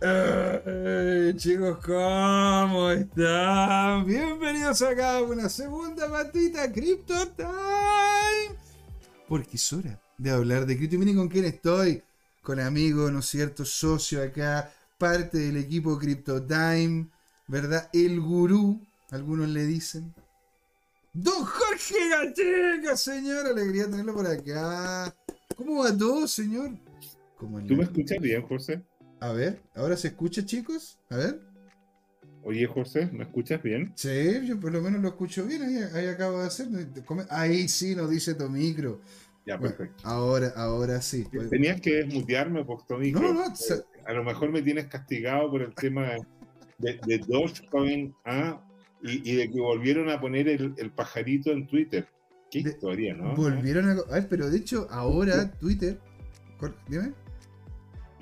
Eh, chicos, ¿cómo están? Bienvenidos acá a una segunda patita Crypto Time. Porque es hora de hablar de cripto. Y miren con quién estoy. Con amigos, ¿no es cierto? Socio acá, parte del equipo Crypto Time, ¿verdad? El gurú, algunos le dicen. Don Jorge Gacheca, señor. Alegría tenerlo por acá. ¿Cómo va todo, señor? ¿Tú me escuchas bien, José? A ver, ¿ahora se escucha, chicos? A ver. Oye, José, ¿me escuchas bien? Sí, yo por lo menos lo escucho bien. Ahí, acabo de hacer. Ahí sí nos dice tu micro. Ya, perfecto. ahora, ahora sí. Tenías que desmutearme por tu micro. No, no, a lo mejor me tienes castigado por el tema de, de Dogecoin ¿ah? y, de que volvieron a poner el, pajarito en Twitter. Qué historia, ¿no? Volvieron a. A ver, pero de hecho, ahora Twitter. Dime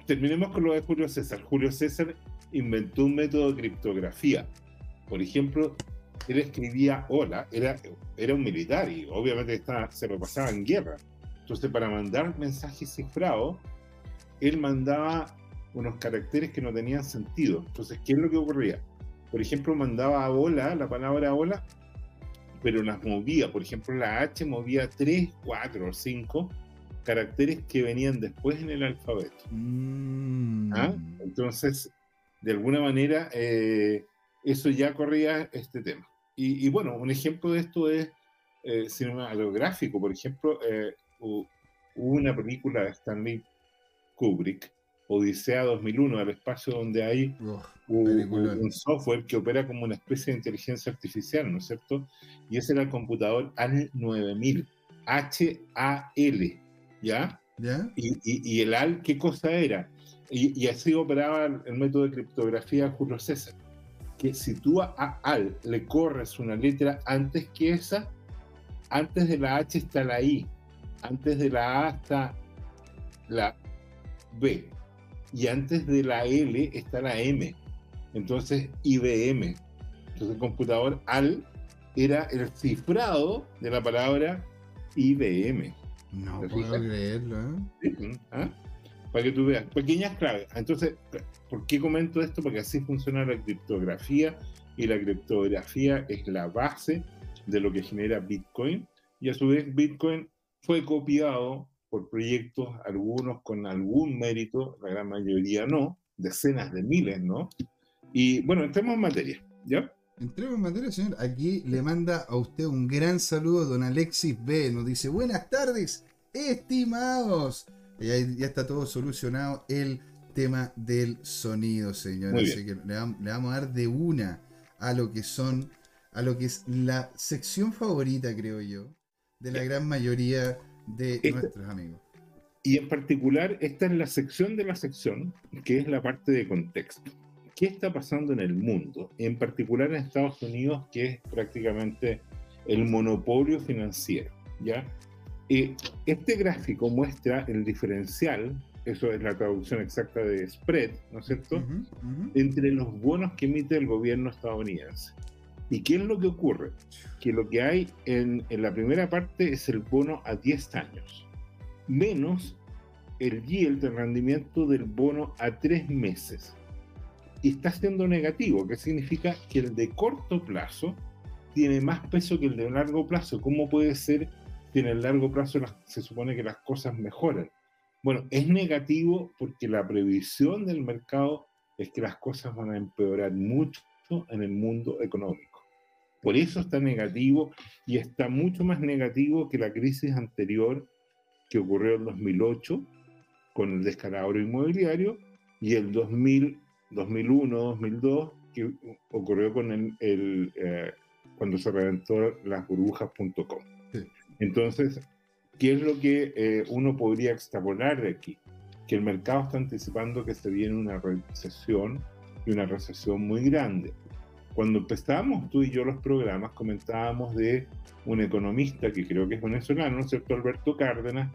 terminemos con lo de Julio César. Julio César inventó un método de criptografía. Por ejemplo, él escribía hola, era, era un militar y obviamente estaba, se lo pasaba en guerra. Entonces, para mandar mensajes cifrados, él mandaba unos caracteres que no tenían sentido. Entonces, ¿qué es lo que ocurría? Por ejemplo, mandaba hola, la palabra hola, pero las movía. Por ejemplo, la H movía 3, 4 o 5 caracteres que venían después en el alfabeto. Mm. ¿Ah? Entonces, de alguna manera, eh, eso ya corría este tema. Y, bueno, un ejemplo de esto es eh, cinematográfico. Por ejemplo, eh, hubo una película de Stanley Kubrick, Odisea 2001, del espacio donde hay un, software que opera como una especie de inteligencia artificial, ¿no es cierto? Y ese era el computador HAL 9000, H-A-L, ¿ya? Y, el AL, ¿qué cosa era? Y, así operaba el, método de criptografía Julio César, que si tú a AL le corres una letra antes que esa, antes de la H está la I, antes de la A está la B, y antes de la L está la M. Entonces, IBM. Entonces, el computador AL era el cifrado de la palabra IBM. No puedo creerlo, ¿eh? ¿Ah? Para que tú veas, pequeñas claves. Entonces, ¿por qué comento esto? Porque así funciona la criptografía y la criptografía es la base de lo que genera Bitcoin y a su vez Bitcoin fue copiado por proyectos, algunos con algún mérito, la gran mayoría no, decenas de miles, ¿no? Y bueno, entremos en materia, ¿ya? Entremos en materia, señor. Aquí le manda a usted un gran saludo, don Alexis B. Nos dice, buenas tardes, estimados. Y ahí ya está todo solucionado el tema del sonido, señor. Así que le, vamos a dar de una a lo que son, a lo que es la sección favorita, creo yo, de la gran mayoría de nuestros amigos. Y en particular, esta es la sección de la sección, que es la parte de contexto qué está pasando en el mundo, en particular en Estados Unidos, que es prácticamente el monopolio financiero. ¿ya? Eh, este gráfico muestra el diferencial, eso es la traducción exacta de spread, ¿no es cierto?, entre los bonos que emite el gobierno estadounidense. ¿Y qué es lo que ocurre? Que lo que hay en, en la primera parte es el bono a 10 años, menos el yield, el rendimiento del bono a 3 meses y está siendo negativo, que significa que el de corto plazo tiene más peso que el de largo plazo. ¿Cómo puede ser que en el largo plazo se supone que las cosas mejoran? Bueno, es negativo porque la previsión del mercado es que las cosas van a empeorar mucho en el mundo económico. Por eso está negativo y está mucho más negativo que la crisis anterior que ocurrió en 2008 con el descalabro inmobiliario y el 2000 2001, 2002, que ocurrió con el, eh, cuando se reventó las burbujas.com. Entonces, ¿qué es lo que eh, uno podría extrapolar de aquí? Que el mercado está anticipando que se viene una recesión y una recesión muy grande. Cuando empezábamos tú y yo los programas, comentábamos de un economista que creo que es venezolano, ¿no es cierto? Alberto Cárdenas,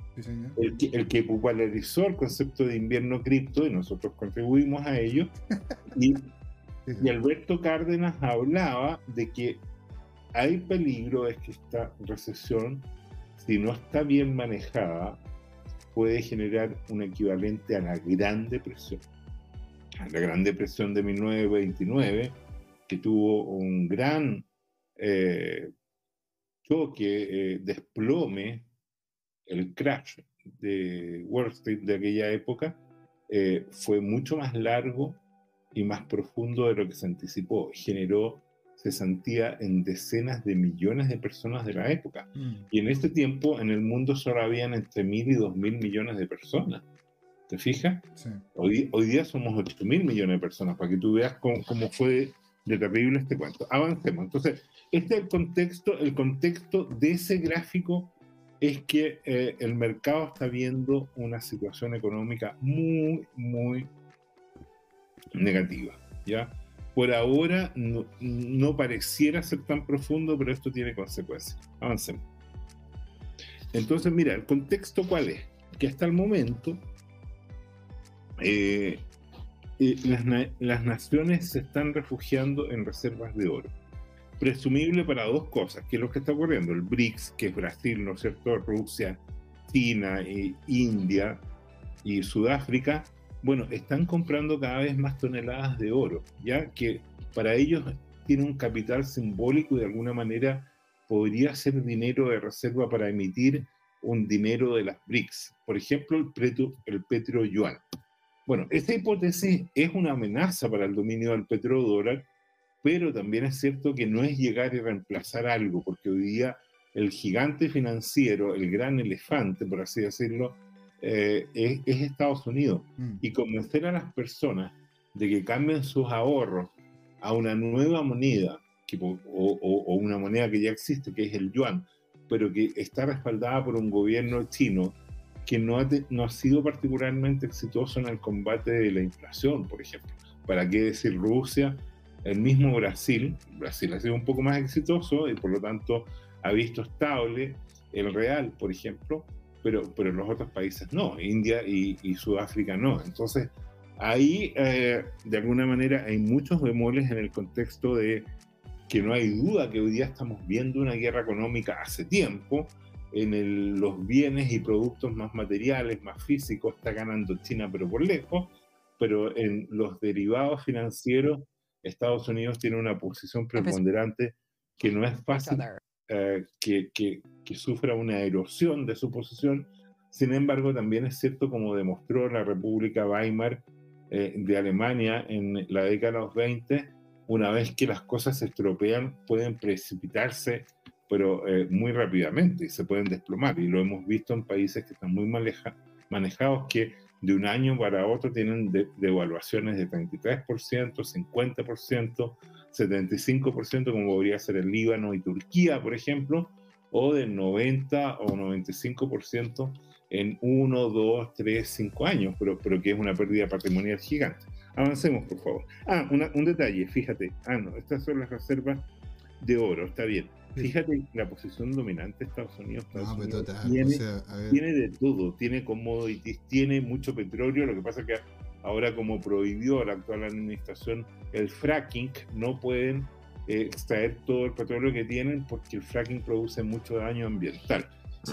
el, que, el, que, popularizó el concepto de invierno cripto y nosotros contribuimos a ello. y, y Alberto Cárdenas hablaba de que hay peligro de que esta recesión, si no está bien manejada, puede generar un equivalente a la Gran Depresión. la Gran Depresión de 1929, que tuvo un gran eh, choque, eh, desplome, el crash de Wall Street de aquella época, eh, fue mucho más largo y más profundo de lo que se anticipó. Generó cesantía en decenas de millones de personas de la época. Mm. Y en este tiempo en el mundo solo habían entre mil y dos mil millones de personas. ¿Te fijas? Hoy, hoy día somos 8 mil millones de personas, para que tú veas cómo, cómo fue de terrible este cuento. Avancemos. Entonces, este es el contexto, el contexto de ese gráfico es que eh, el mercado está viendo una situación económica muy, muy negativa. ¿ya? Por ahora no, pareciera ser tan profundo, pero esto tiene consecuencias. Avancemos. Entonces, mira, el contexto cuál es? Que hasta el momento eh, eh, las, naciones se están refugiando en reservas de oro presumible para dos cosas, que es lo que está ocurriendo. El BRICS, que es Brasil, ¿no cierto? Rusia, China, e India y Sudáfrica, bueno, están comprando cada vez más toneladas de oro, ya que para ellos tiene un capital simbólico y de alguna manera podría ser dinero de reserva para emitir un dinero de las BRICS, por ejemplo, el, petro, el petro-yuan. Bueno, esta hipótesis es una amenaza para el dominio del petrodólar pero también es cierto que no es llegar y reemplazar algo, porque hoy día el gigante financiero, el gran elefante, por así decirlo, eh, es, Estados Unidos. Mm. Y convencer a las personas de que cambien sus ahorros a una nueva moneda, o, una moneda que ya existe, que es el yuan, pero que está respaldada por un gobierno chino que no ha, no ha sido particularmente exitoso en el combate de la inflación, por ejemplo. ¿Para qué decir Rusia? El mismo Brasil, Brasil ha sido un poco más exitoso y por lo tanto ha visto estable el real, por ejemplo, pero, pero los otros países no, India y, Sudáfrica no. Entonces, ahí eh, de alguna manera hay muchos bemoles en el contexto de que no hay duda que hoy día estamos viendo una guerra económica hace tiempo, en los bienes y productos más materiales, más físicos, está ganando China, pero por lejos, pero en los derivados financieros Estados Unidos tiene una posición preponderante que no es fácil eh, que, que, sufra una erosión de su posición. Sin embargo, también es cierto, como demostró la República Weimar eh, de Alemania en la década de los 20, una vez que las cosas se estropean, pueden precipitarse, pero eh, muy rápidamente se pueden desplomar. Y lo hemos visto en países que están muy manejados, que de un año para otro tienen devaluaciones de, 33%, 50%, 75%, como podría ser el Líbano y Turquía, por ejemplo, o del 90 o 95% en 1, 2, 3, 5 años, pero, pero que es una pérdida patrimonial gigante. Avancemos, por favor. Ah, un detalle, fíjate. Ah, no, estas son las reservas de oro, está bien. Fíjate la posición dominante de Estados Unidos. tiene, de todo, tiene commodities, tiene mucho petróleo. Lo que pasa es que ahora, como prohibió la actual administración el fracking, no pueden eh, extraer todo el petróleo que tienen porque el fracking produce mucho daño ambiental.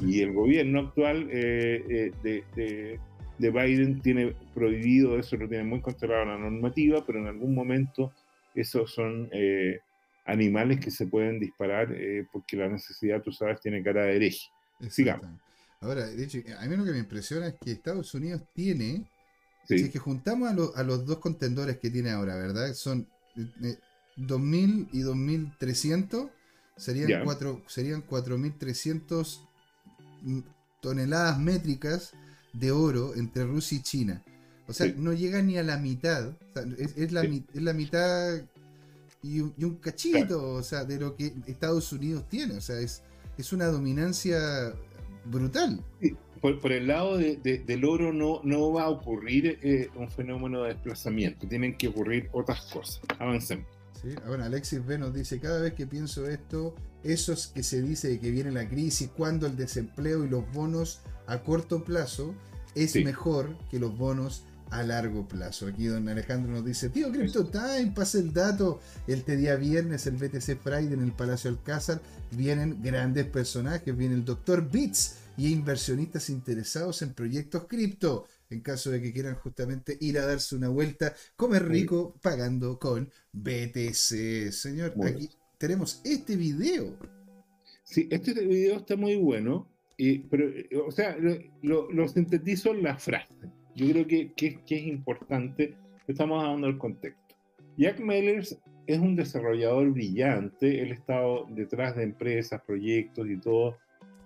Y el gobierno actual eh, eh, de, de, Biden tiene prohibido eso, lo tiene muy controlado la normativa, pero en algún momento esos son animales que se pueden disparar eh, porque la necesidad, tú sabes, tiene cara de hereje. Sigamos. Ahora, de hecho, a mí lo que me impresiona es que Estados Unidos tiene, si es que juntamos a, los dos contendores que tiene ahora, ¿verdad? Son 2.000 eh, y 2.300, serían, cuatro, serían 4.300 toneladas métricas de oro entre Rusia y China. O sea, no llega ni a la mitad. es, la, es la mitad y un, cachito, o sea, de lo que Estados Unidos tiene. O sea, es, es una dominancia brutal. por, el lado del oro no, no va a ocurrir eh, un fenómeno de desplazamiento, tienen que ocurrir otras cosas. Avancemos. Sí, bueno, Alexis B nos dice, cada vez que pienso esto, eso es que se dice que viene la crisis, cuando el desempleo y los bonos a corto plazo es mejor que los bonos a largo plazo. Aquí don Alejandro nos dice, tío Crypto Time, pasa el dato. Este día viernes, el BTC Friday en el Palacio Alcázar, vienen grandes personajes, viene el Dr. Bits y inversionistas interesados en proyectos cripto. en caso de que quieran justamente ir a darse una vuelta, comer rico pagando con BTC. Señor, aquí tenemos este video. Sí, este video está muy bueno, pero, o sea, lo, sintetizo en la frase. Yo creo que, que, que es importante, estamos dando el contexto. Jack Mellers es un desarrollador brillante, él ha estado detrás de empresas, proyectos y todo,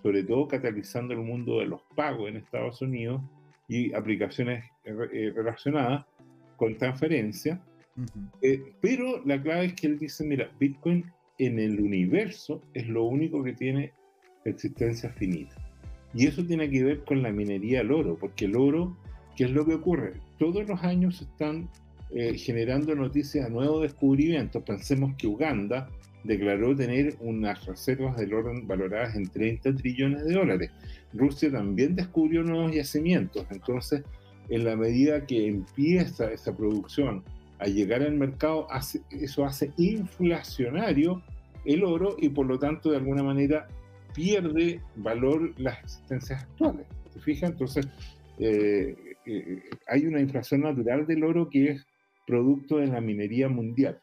sobre todo catalizando el mundo de los pagos en Estados Unidos y aplicaciones eh, relacionadas con transferencia. Eh, pero la clave es que él dice, mira, Bitcoin en el universo es lo único que tiene existencia finita. Y eso tiene que ver con la minería del oro, porque el oro, ¿qué es lo que ocurre? Todos los años están eh, generando noticias de nuevos descubrimientos. Pensemos que Uganda declaró tener unas reservas del orden valoradas en 30 trillones de dólares. Rusia también descubrió nuevos yacimientos. Entonces, en la medida que empieza esa producción a llegar al mercado, eso hace inflacionario el oro y por lo tanto de alguna manera pierde valor las existencias actuales. ¿Se fija? Entonces, eh, eh, hay una inflación natural del oro que es producto de la minería mundial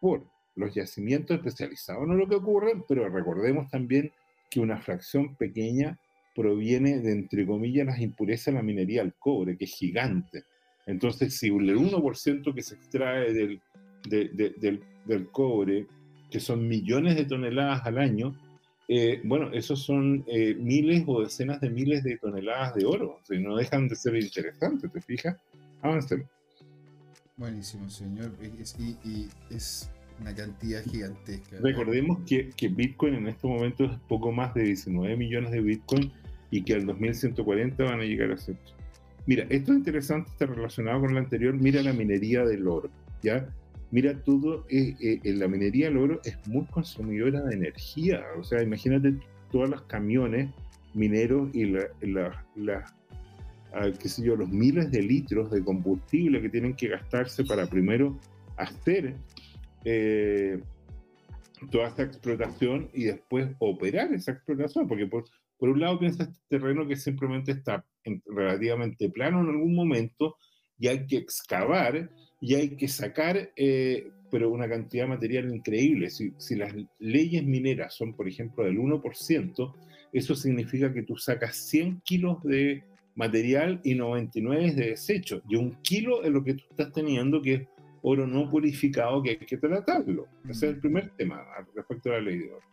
por los yacimientos especializados. No lo que ocurre, pero recordemos también que una fracción pequeña proviene de, entre comillas, las impurezas de la minería del cobre, que es gigante. Entonces, si el 1% que se extrae del, del, cobre, que son millones de toneladas al año, eh, bueno, esos son eh, miles o decenas de miles de toneladas de oro. O sea, no dejan de ser interesantes, ¿te fijas? Avancemos. Buenísimo, señor. y, es una cantidad gigantesca. Recordemos que, que, Bitcoin en este momento es poco más de 19 millones de Bitcoin y que al 2140 van a llegar a ser. Mira, esto es interesante, está relacionado con lo anterior. Mira la minería del oro, ¿ya? Mira, todo, eh, eh, en la minería del oro es muy consumidora de energía. O sea, imagínate todos los camiones mineros y la, la qué yo, los miles de litros de combustible que tienen que gastarse para primero hacer eh, toda esta explotación y después operar esa explotación, porque por, por un lado piensa este terreno que simplemente está relativamente plano en algún momento y hay que excavar y hay que sacar, eh, pero una cantidad de material increíble. Si, si las leyes mineras son, por ejemplo, del 1%, eso significa que tú sacas 100 kilos de material y 99 es de desecho. Y un kilo es lo que tú estás teniendo, que es oro no purificado, que hay que tratarlo. Ese es el primer tema respecto a la ley de oro.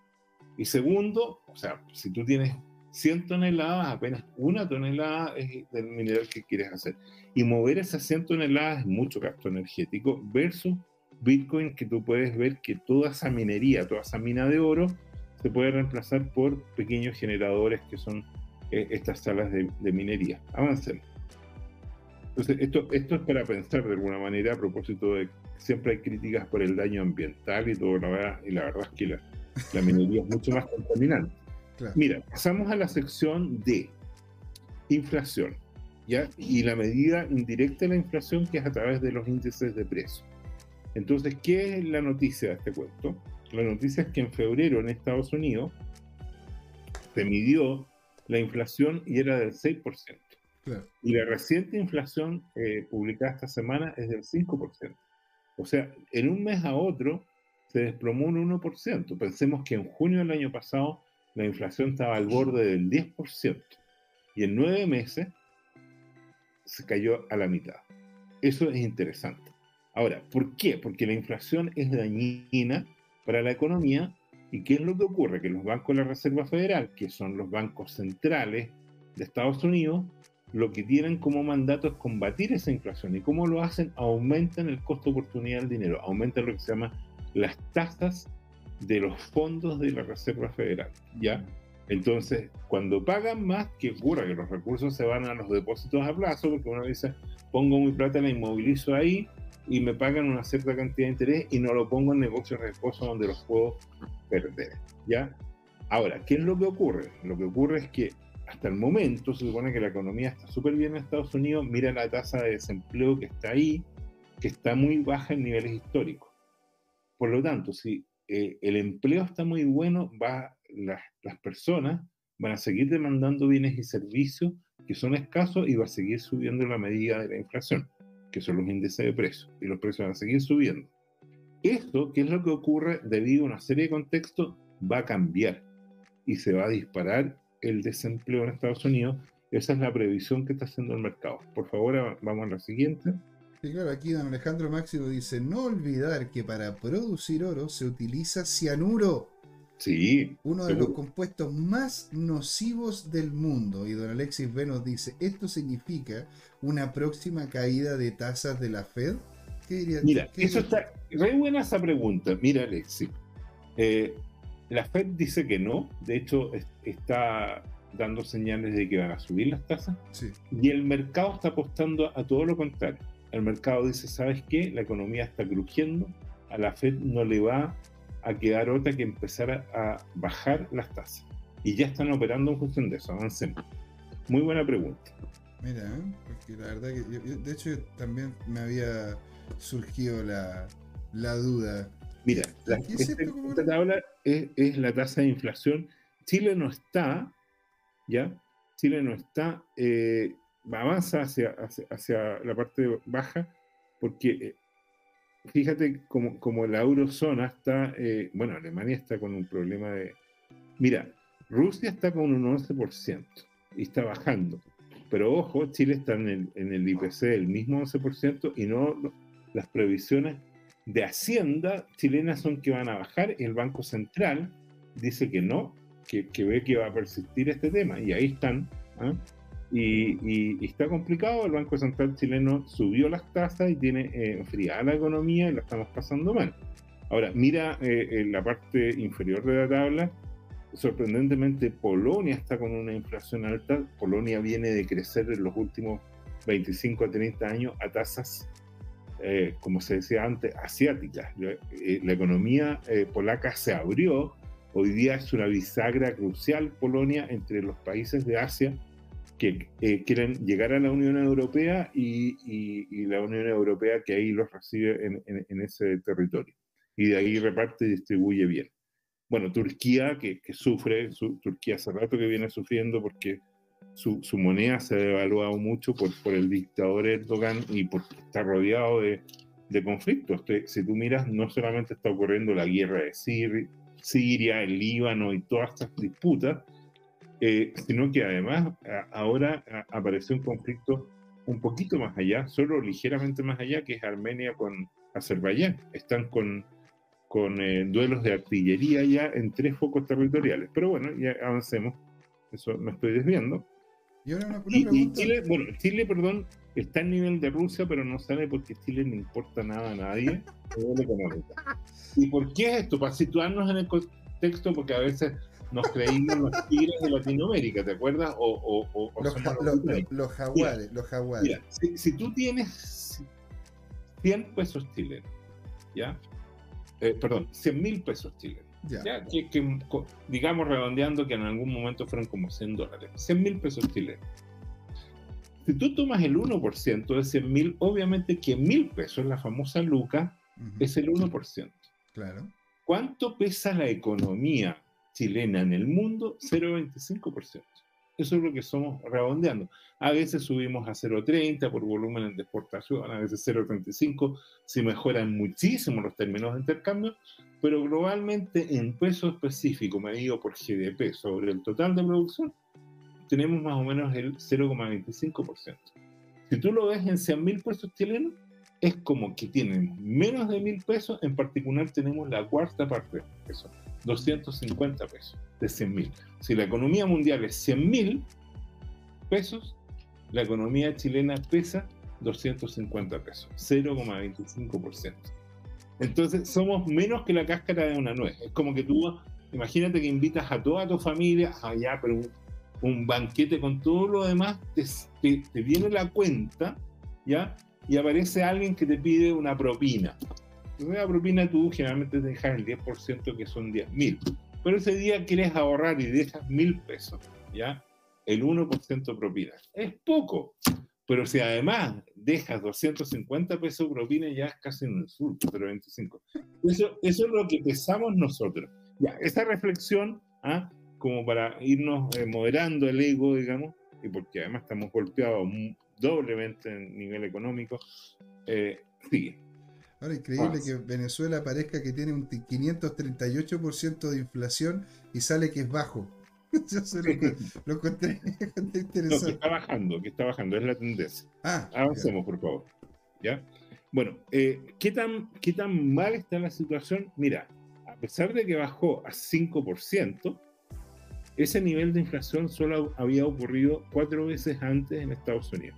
Y segundo, o sea, si tú tienes 100 toneladas, apenas una tonelada es del mineral que quieres hacer. Y mover esas 100 toneladas es mucho gasto energético versus Bitcoin, que tú puedes ver que toda esa minería, toda esa mina de oro, se puede reemplazar por pequeños generadores que son eh, estas salas de, minería. Avancemos. Entonces, esto, esto es para pensar de alguna manera a propósito de siempre hay críticas por el daño ambiental y todo, la verdad, y la verdad es que la, minería es mucho más contaminante. Mira, pasamos a la sección de inflación, ¿ya? Y la medida indirecta de la inflación que es a través de los índices de precio. Entonces, ¿qué es la noticia de este cuento? La noticia es que en febrero en Estados Unidos se midió la inflación y era del 6%. Y la reciente inflación eh, publicada esta semana es del 5%. O sea, en un mes a otro se desplomó un 1%. Pensemos que en junio del año pasado la inflación estaba al borde del 10%. Y en nueve meses se cayó a la mitad. Eso es interesante. Ahora, ¿por qué? Porque la inflación es dañina para la economía ¿Y qué es lo que ocurre? Que los bancos de la Reserva Federal, que son los bancos centrales de Estados Unidos, lo que tienen como mandato es combatir esa inflación. ¿Y cómo lo hacen? Aumentan el costo de oportunidad del dinero, aumentan lo que se llama las tasas de los fondos de la Reserva Federal. ¿ya? Entonces, cuando pagan más, ¿qué ocurre? Que los recursos se van a los depósitos a plazo, porque uno dice, pongo mi plata, la inmovilizo ahí y me pagan una cierta cantidad de interés y no lo pongo en negocios riesgosos donde los puedo perder. ¿ya? Ahora, ¿qué es lo que ocurre? Lo que ocurre es que hasta el momento se supone que la economía está súper bien en Estados Unidos, mira la tasa de desempleo que está ahí, que está muy baja en niveles históricos. Por lo tanto, si eh, el empleo está muy bueno, va, las, las personas van a seguir demandando bienes y servicios que son escasos y va a seguir subiendo la medida de la inflación, que son los índices de precios, y los precios van a seguir subiendo. Esto, que es lo que ocurre debido a una serie de contextos, va a cambiar y se va a disparar el desempleo en Estados Unidos. Esa es la previsión que está haciendo el mercado. Por favor, vamos a la siguiente. Sí, claro, aquí don Alejandro Máximo dice, no olvidar que para producir oro se utiliza cianuro. Sí. Uno de los compuestos más nocivos del mundo. Y don Alexis B nos dice, ¿esto significa una próxima caída de tasas de la Fed? Mira, eso está. Re buena esa pregunta. Mira, Alexis. Eh, la Fed dice que no. De hecho, está dando señales de que van a subir las tasas. Y el mercado está apostando a todo lo contrario. El mercado dice: ¿sabes qué? La economía está crujiendo. A la Fed no le va a quedar otra que empezar a, bajar las tasas. Y ya están operando en función de eso. Avancemos. Muy buena pregunta. Mira, ¿eh? porque la verdad que de hecho también me había surgió la, duda. Mira, la, esta tabla es, la tasa de inflación. Chile no está, ¿ya? Chile no está, eh, avanza hacia, hacia, la parte baja, porque eh, fíjate como, como, la eurozona está, eh, bueno, Alemania está con un problema de... Mira, Rusia está con un 11% y está bajando. Pero ojo, Chile está en el, en el IPC el mismo 11% y no, las previsiones de Hacienda chilenas son que van a bajar y el Banco Central dice que no, que, ve que va a persistir este tema y ahí están. ¿ah? Y, está complicado, el Banco Central chileno subió las tasas y tiene eh, la economía y la estamos pasando mal. Ahora, mira eh, en la parte inferior de la tabla, sorprendentemente Polonia está con una inflación alta, Polonia viene de crecer en los últimos 25 a 30 años a tasas eh, como se decía antes, asiáticas. Eh, la economía eh, polaca se abrió, hoy día es una bisagra crucial Polonia entre los países de Asia que quieren llegar a la Unión Europea y, la Unión Europea que ahí los recibe en, ese territorio. Y de ahí reparte y distribuye bien. Bueno, Turquía, que, sufre, Turquía hace rato que viene sufriendo porque su, moneda se ha devaluado mucho por, por el dictador Erdogan y porque está rodeado de, de conflictos. si tú miras, no solamente está ocurriendo la guerra de Siria, el Líbano y todas estas disputas, eh, sino que además ahora apareció un conflicto un poquito más allá, solo ligeramente más allá, que es Armenia con Azerbaiyán. Están con, con eh, duelos de artillería ya en tres focos territoriales. Pero bueno, ya avancemos. Eso me estoy desviando. Y, Chile, bueno, Chile, perdón, está en nivel de Rusia, pero no sale porque Chile no importa nada a nadie. ¿Y por qué es esto? Para situarnos en el contexto, porque a veces nos creímos los tigres de Latinoamérica, ¿te acuerdas? O, los, jaguares, los jaguares. Mira, si, si, tú tienes 100 pesos chilenos, ¿ya? Eh, perdón, 100 mil pesos chilenos ya. que, digamos redondeando que en algún momento fueron como 100 dólares, 100 mil pesos chilenos. Si tú tomas el 1% de 100 mil, obviamente que mil pesos, la famosa luca, es el 1%. Claro. ¿Cuánto pesa la economía chilena en el mundo? 0,25%. Eso es lo que somos redondeando. A veces subimos a 0,30 por volumen de exportación, a veces 0,35 si mejoran muchísimo los términos de intercambio, pero globalmente en peso específico medido por GDP sobre el total de producción, tenemos más o menos el 0,25%. Si tú lo ves en 100 mil pesos chilenos, es como que tienen menos de mil pesos, en particular tenemos la cuarta parte de eso, 250 pesos de 100 mil. Si la economía mundial es 100 mil pesos, la economía chilena pesa 250 pesos, 0,25%. Entonces somos menos que la cáscara de una nuez. Es como que tú, imagínate que invitas a toda tu familia allá, pero un, banquete con todo lo demás, te, te, viene la cuenta, ¿ya? Y aparece alguien que te pide una propina. Una propina tú generalmente te dejas el 10% que son 10 mil. Pero ese día quieres ahorrar y dejas mil pesos, ¿ya? El 1% propina. Es poco. Pero si además dejas 250 pesos propina, ya es casi un insulto, pero 25. Eso, eso es lo que pensamos nosotros. Ya, esta reflexión, ¿ah? como para irnos eh, moderando el ego, digamos, y porque además estamos golpeados doblemente en nivel económico, eh, sigue. Ahora, increíble que Venezuela parezca que tiene un 538% de inflación y sale que es bajo. Yo lo, encontré, interesante. que está bajando, que está bajando, es la tendencia. Ah, Avancemos, por favor. ¿Ya? Bueno, eh, ¿qué, tan, ¿qué tan mal está la situación? Mira, a pesar de que bajó a 5%, ese nivel de inflación solo había ocurrido cuatro veces antes en Estados Unidos.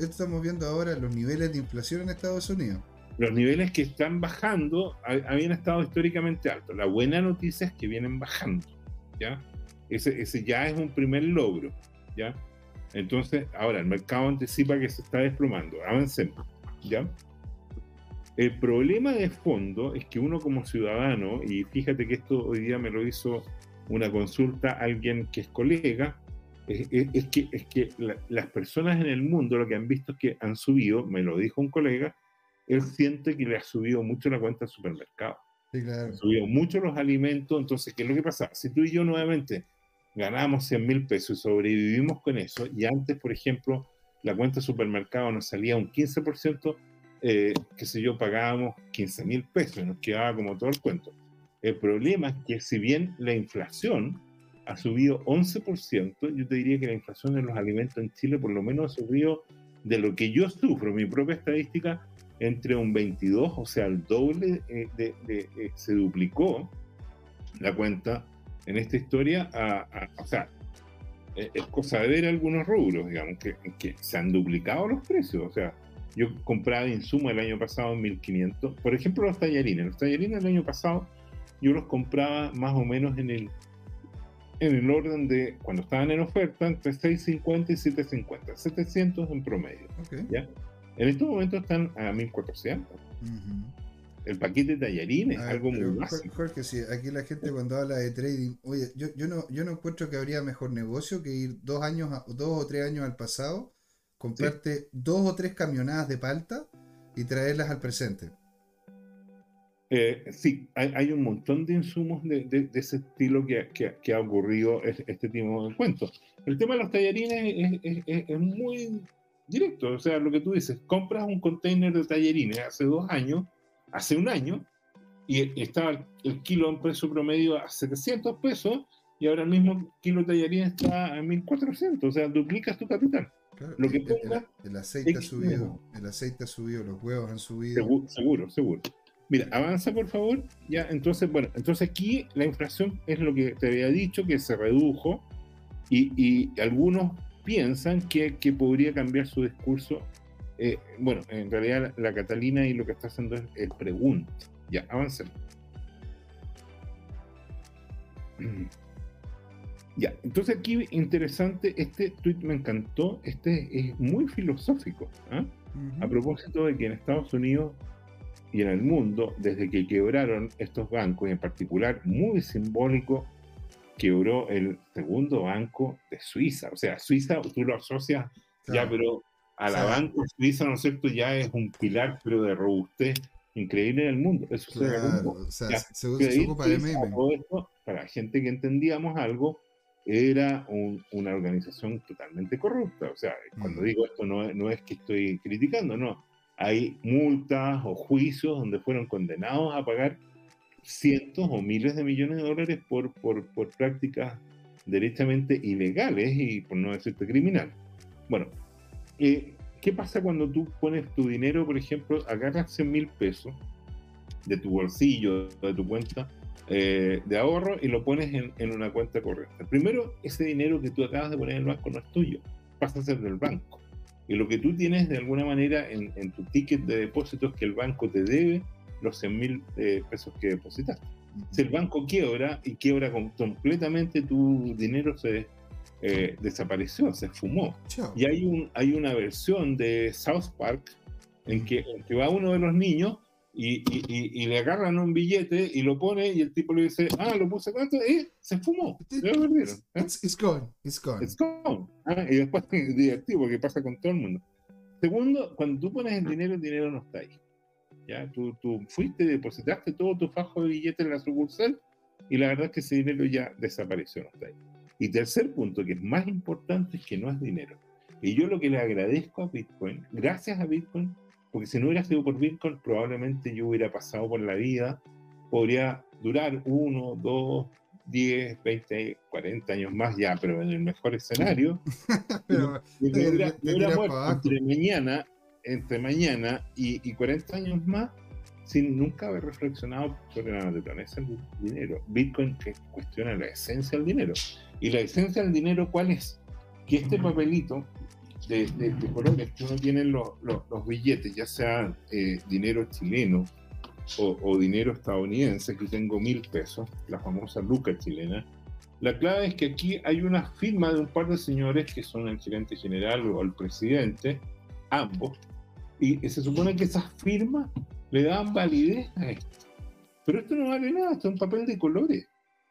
estamos viendo ahora los niveles de inflación en Estados Unidos. Los niveles que están bajando habían estado históricamente altos. La buena noticia es que vienen bajando. ¿ya? Ese, ya es un primer logro. ¿ya? Entonces, ahora el mercado anticipa que se está desplomando. Avancemos. ¿ya? El problema de fondo es que uno como ciudadano, y fíjate que esto hoy día me lo hizo una consulta alguien que es colega, es, que, es que las personas en el mundo lo que han visto es que han subido, me lo dijo un colega, él siente que le ha subido mucho la cuenta al supermercado. Sí, claro. Ha subido mucho los alimentos, entonces, ¿qué es lo que pasa? Si tú y yo nuevamente ganamos 100 mil pesos y sobrevivimos con eso, y antes, por ejemplo, la cuenta de supermercado nos salía un 15%, eh, qué sé yo, pagábamos 15 mil pesos, nos quedaba como todo el cuento. El problema es que si bien la inflación ha subido 11%, yo te diría que la inflación en los alimentos en Chile por lo menos ha subido de lo que yo sufro, mi propia estadística, entre un 22, o sea, el doble eh, de, eh, se duplicó la cuenta en esta historia, o sea, eh, es cosa de ver algunos rubros, digamos, que, que se han duplicado los precios, o sea, yo compraba insumo el año pasado en 1500, por ejemplo, los tallarines, los tallarines el año pasado yo los compraba más o menos en el, en el orden de, cuando estaban en oferta, entre 6.50 y 7.50, 700 en promedio. ¿ya? En estos momentos están a 1.400. El paquete de tallarines, es algo muy básico. Jorge, sí, aquí la gente cuando habla de trading, oye, yo, yo, no, yo no encuentro que habría mejor negocio que ir dos años, dos o tres años al pasado, comprarte dos o tres camionadas de palta y traerlas al presente. Eh, sí, hay, un montón de insumos de, ese estilo que, que, ha ocurrido este tipo de cuentos. El tema de los tallarines es, muy directo, o sea, lo que tú dices, compras un container de tallarines hace dos años, hace un año, y estaba el kilo en precio promedio a 700 pesos, y ahora el mismo kilo de tallarines está a 1400, o sea, duplicas tu capital. lo que el, aceite ha subido, el aceite ha subido, los huevos han subido. seguro. seguro. Mira, avanza por favor. Ya, entonces, bueno, entonces aquí la inflación es lo que te había dicho, que se redujo y, algunos piensan que, que, podría cambiar su discurso. Eh, bueno, en realidad la, Catalina y lo que está haciendo es, el pregunta. Ya, avancemos. Ya, entonces aquí interesante, este tweet me encantó, este es muy filosófico, ¿ah? a propósito de que en Estados Unidos y en el mundo, desde que quebraron estos bancos, y en particular, muy simbólico, quebró el segundo banco de Suiza. O sea, Suiza, tú lo asocias ya, pero a la banca suiza, ¿no es cierto? Ya es un pilar, pero de robustez increíble en el mundo. Eso se, o sea, se, ocupa de meme. para gente que entendíamos algo, era una organización totalmente corrupta. O sea, cuando mm. digo esto no, no es que estoy criticando, no hay multas o juicios donde fueron condenados a pagar cientos o miles de millones de dólares por, por, por prácticas derechamente ilegales y por no decirte criminal. Bueno, eh, ¿qué pasa cuando tú pones tu dinero, por ejemplo, agarras 100 mil pesos de tu bolsillo, de tu cuenta eh, de ahorro y lo pones en, en, una cuenta corriente? Primero, ese dinero que tú acabas de poner en el banco no es tuyo, pasa a ser del banco. Y lo que tú tienes de alguna manera en, tu ticket de depósito es que el banco te debe los 100 mil eh, pesos que depositaste. Si el banco quiebra y quiebra completamente, tu dinero se eh, desapareció, se fumó. Y hay, un, hay una versión de South Park en que, en que va uno de los niños y, le agarran un billete y lo pone y el tipo le dice, ah, lo puse cuánto, y se fumó. Se lo perdieron. ¿eh? It's, gone, it's gone. It's gone. Ah, y después es divertido que pasa con todo el mundo. Segundo, cuando tú pones el dinero, el dinero no está ahí. ¿Ya? Tú, tú fuiste, depositaste todo tu fajo de billetes en la sucursal y la verdad es que ese dinero ya desapareció, no está ahí. Y tercer punto, que es más importante, es que no es dinero. Y yo lo que le agradezco a Bitcoin, gracias a Bitcoin, porque si no hubiera sido por Bitcoin, probablemente yo hubiera pasado por la vida, podría durar uno, dos, 10, 20, 40 años más ya, pero en el mejor escenario, pero, me hubiera, muerto entre mañana, entre mañana y, y, 40 años más sin nunca haber reflexionado sobre la naturaleza del dinero. Bitcoin que cuestiona la esencia del dinero. Y la esencia del dinero, ¿cuál es? Que este papelito de, de, colores que uno tiene los, los, billetes, ya sea eh, dinero chileno o, dinero estadounidense, aquí tengo mil pesos, la famosa luca chilena, la clave es que aquí hay una firma de un par de señores que son el gerente general o el presidente, ambos, y se supone que esas firmas le dan validez a esto. Pero esto no vale nada, esto es un papel de colores,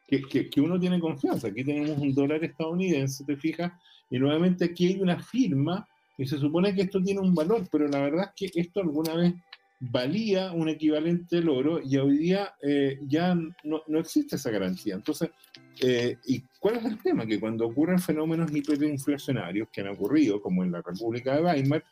que, que, que uno tiene confianza. Aquí tenemos un dólar estadounidense, te fijas, y nuevamente aquí hay una firma y se supone que esto tiene un valor, pero la verdad es que esto alguna vez valía un equivalente del oro y hoy día eh, ya no, no, existe esa garantía. Entonces, eh, ¿y cuál es el tema? Que cuando ocurren fenómenos hiperinflacionarios que han ocurrido, como en la República de Weimar,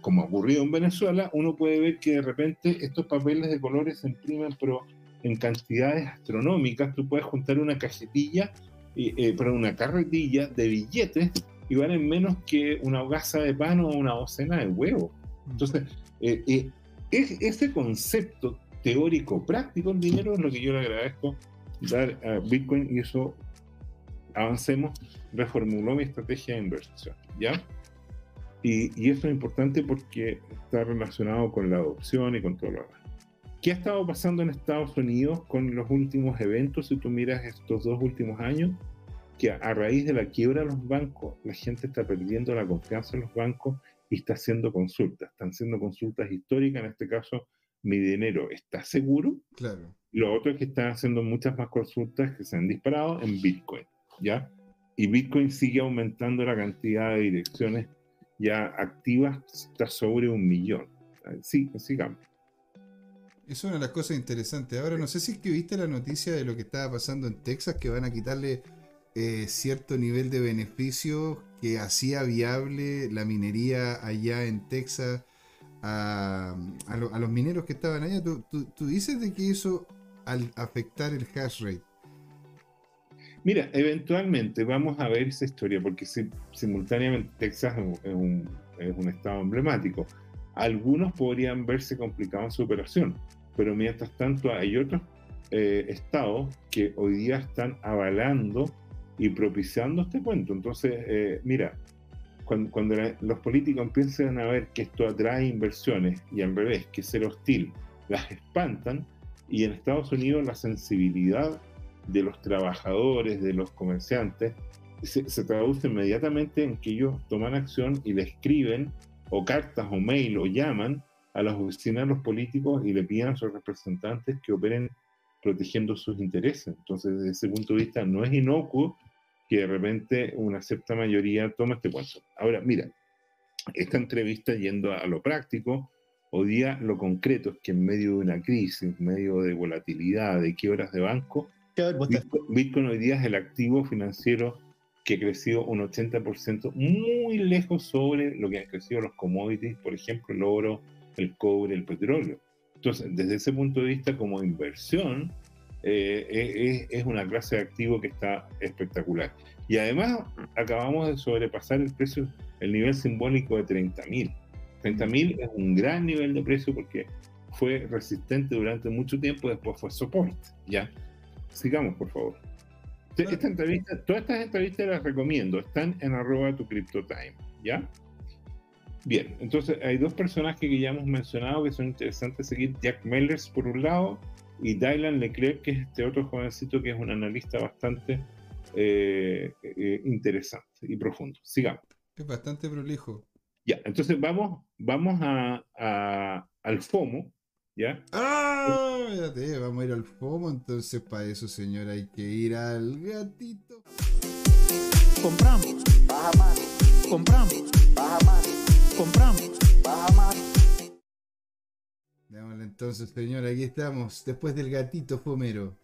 como ha ocurrido en Venezuela, uno puede ver que de repente estos papeles de colores se imprimen, pero en cantidades astronómicas. Tú puedes juntar una cajetilla, eh, pero una carretilla de billetes y valen menos que una hogaza de pan o una docena de huevos. Entonces, eh, eh, ese concepto teórico práctico del dinero es lo que yo le agradezco dar a Bitcoin y eso avancemos, reformuló mi estrategia de inversión, ¿ya? Y, y esto es importante porque está relacionado con la adopción y con todo lo demás. ¿Qué ha estado pasando en Estados Unidos con los últimos eventos? Si tú miras estos dos últimos años, que a raíz de la quiebra de los bancos, la gente está perdiendo la confianza en los bancos y está haciendo consultas. Están haciendo consultas históricas, en este caso, mi dinero está seguro. Claro. Lo otro es que están haciendo muchas más consultas que se han disparado en Bitcoin, ¿ya? Y Bitcoin sigue aumentando la cantidad de direcciones ya activas, está sobre un millón. Sí, sigamos. Es una de las cosas interesantes. Ahora, no sé si es que viste la noticia de lo que estaba pasando en Texas, que van a quitarle eh, cierto nivel de beneficio que hacía viable la minería allá en Texas a, los mineros que estaban allá. ¿Tú, dices de que eso al afectar el hash rate. Mira, eventualmente vamos a ver esa historia, porque simultáneamente Texas es un, estado emblemático. Algunos podrían verse complicados en su operación, pero mientras tanto hay otros eh, estados que hoy día están avalando y propiciando este cuento. Entonces, eh, mira, cuando, cuando los políticos empiezan a ver que esto atrae inversiones y al revés, que ser hostil, las espantan y en Estados Unidos la sensibilidad de los trabajadores, de los comerciantes, se, traduce inmediatamente en que ellos toman acción y le escriben o cartas o mail o llaman a las oficinas de los políticos y le piden a sus representantes que operen protegiendo sus intereses. Entonces, desde ese punto de vista, no es inocuo que de repente una cierta mayoría toma este cuento. Ahora, mira, esta entrevista yendo a lo práctico, hoy día lo concreto es que en medio de una crisis, en medio de volatilidad, de quiebras de banco, Bitcoin, hoy día es el activo financiero que ha crecido un 80%, muy lejos sobre lo que han crecido los commodities, por ejemplo, el oro, el cobre, el petróleo. Entonces, desde ese punto de vista, como inversión, eh, es, una clase de activo que está espectacular. Y además acabamos de sobrepasar el precio, el nivel simbólico de 30.000. 30.000 es un gran nivel de precio porque fue resistente durante mucho tiempo, después fue soporte. ¿ya? Sigamos, por favor. Esta entrevista, todas estas entrevistas las recomiendo, están en arroba tu CryptoTime, ¿ya? Bien, entonces hay dos personajes que ya hemos mencionado que son interesantes seguir, Jack Mellers por un lado y Dylan Leclerc, que es este otro jovencito que es un analista bastante eh, eh, interesante y profundo. Sigamos. Es bastante prolijo. Ya, entonces vamos, vamos a, al FOMO, ¿ya? ¡Ah! Ya vamos a ir al FOMO, entonces para eso, señor, hay que ir al gatito. Compramos. Baja más. Compramos. Baja más. Compramos. Baja más. Démosle entonces, señor, aquí estamos, después del gatito fomero.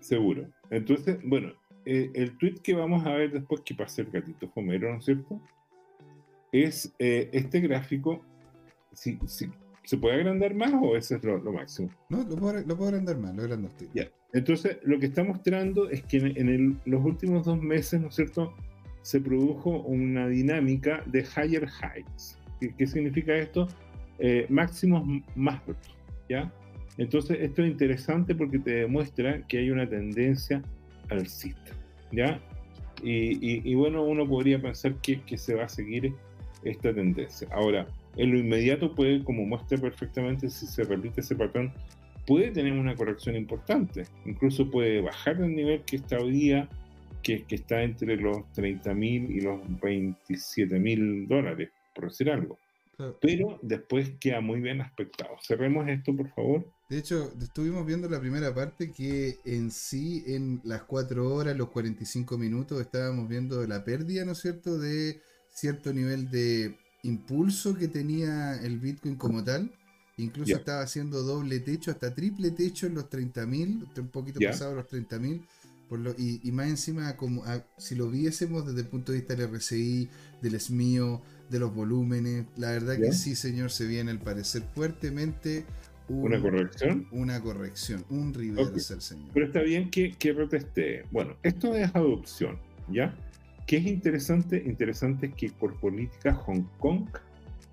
Seguro. Entonces, bueno, eh, el tweet que vamos a ver después que pasa el gatito Homero, ¿no es cierto? Es eh, este gráfico. Si, si, ¿Se puede agrandar más o ese es lo, lo máximo? No, lo puedo, lo puedo agrandar más, lo agrando usted. Ya. Entonces, lo que está mostrando es que en, en el- los últimos dos meses, ¿no es cierto?, se produjo una dinámica de higher highs. ¿Qué, qué significa esto? Eh, máximos más altos, ¿ya? Entonces, esto es interesante porque te demuestra que hay una tendencia alcista, ¿ya? Y, y- y bueno, uno podría pensar que, que se va a seguir esta tendencia. Ahora, en lo inmediato puede, como muestra perfectamente, si se repite ese patrón, puede tener una corrección importante. Incluso puede bajar el nivel que está hoy día, que, que está entre los 30 mil y los 27 mil dólares, por decir algo. Claro. Pero después queda muy bien aspectado. Cerremos esto, por favor. De hecho, estuvimos viendo la primera parte que en sí, en las 4 horas, los 45 minutos, estábamos viendo la pérdida, ¿no es cierto?, de cierto nivel de impulso que tenía el Bitcoin como tal. Incluso estaba haciendo doble techo, hasta triple techo en los 30.000, un poquito Ya. pasado los 30.000. Por lo, y, y más encima, como a- si lo viésemos desde el punto de vista del RSI, del SMIO, de los volúmenes, la verdad que sí, señor, se viene al parecer fuertemente un- Una corrección. una corrección, un reverse, Ok. señor. Pero está bien que, que retestee. Bueno, esto es adopción, ¿ya? ¿Qué es interesante? Interesante es que por política Hong Kong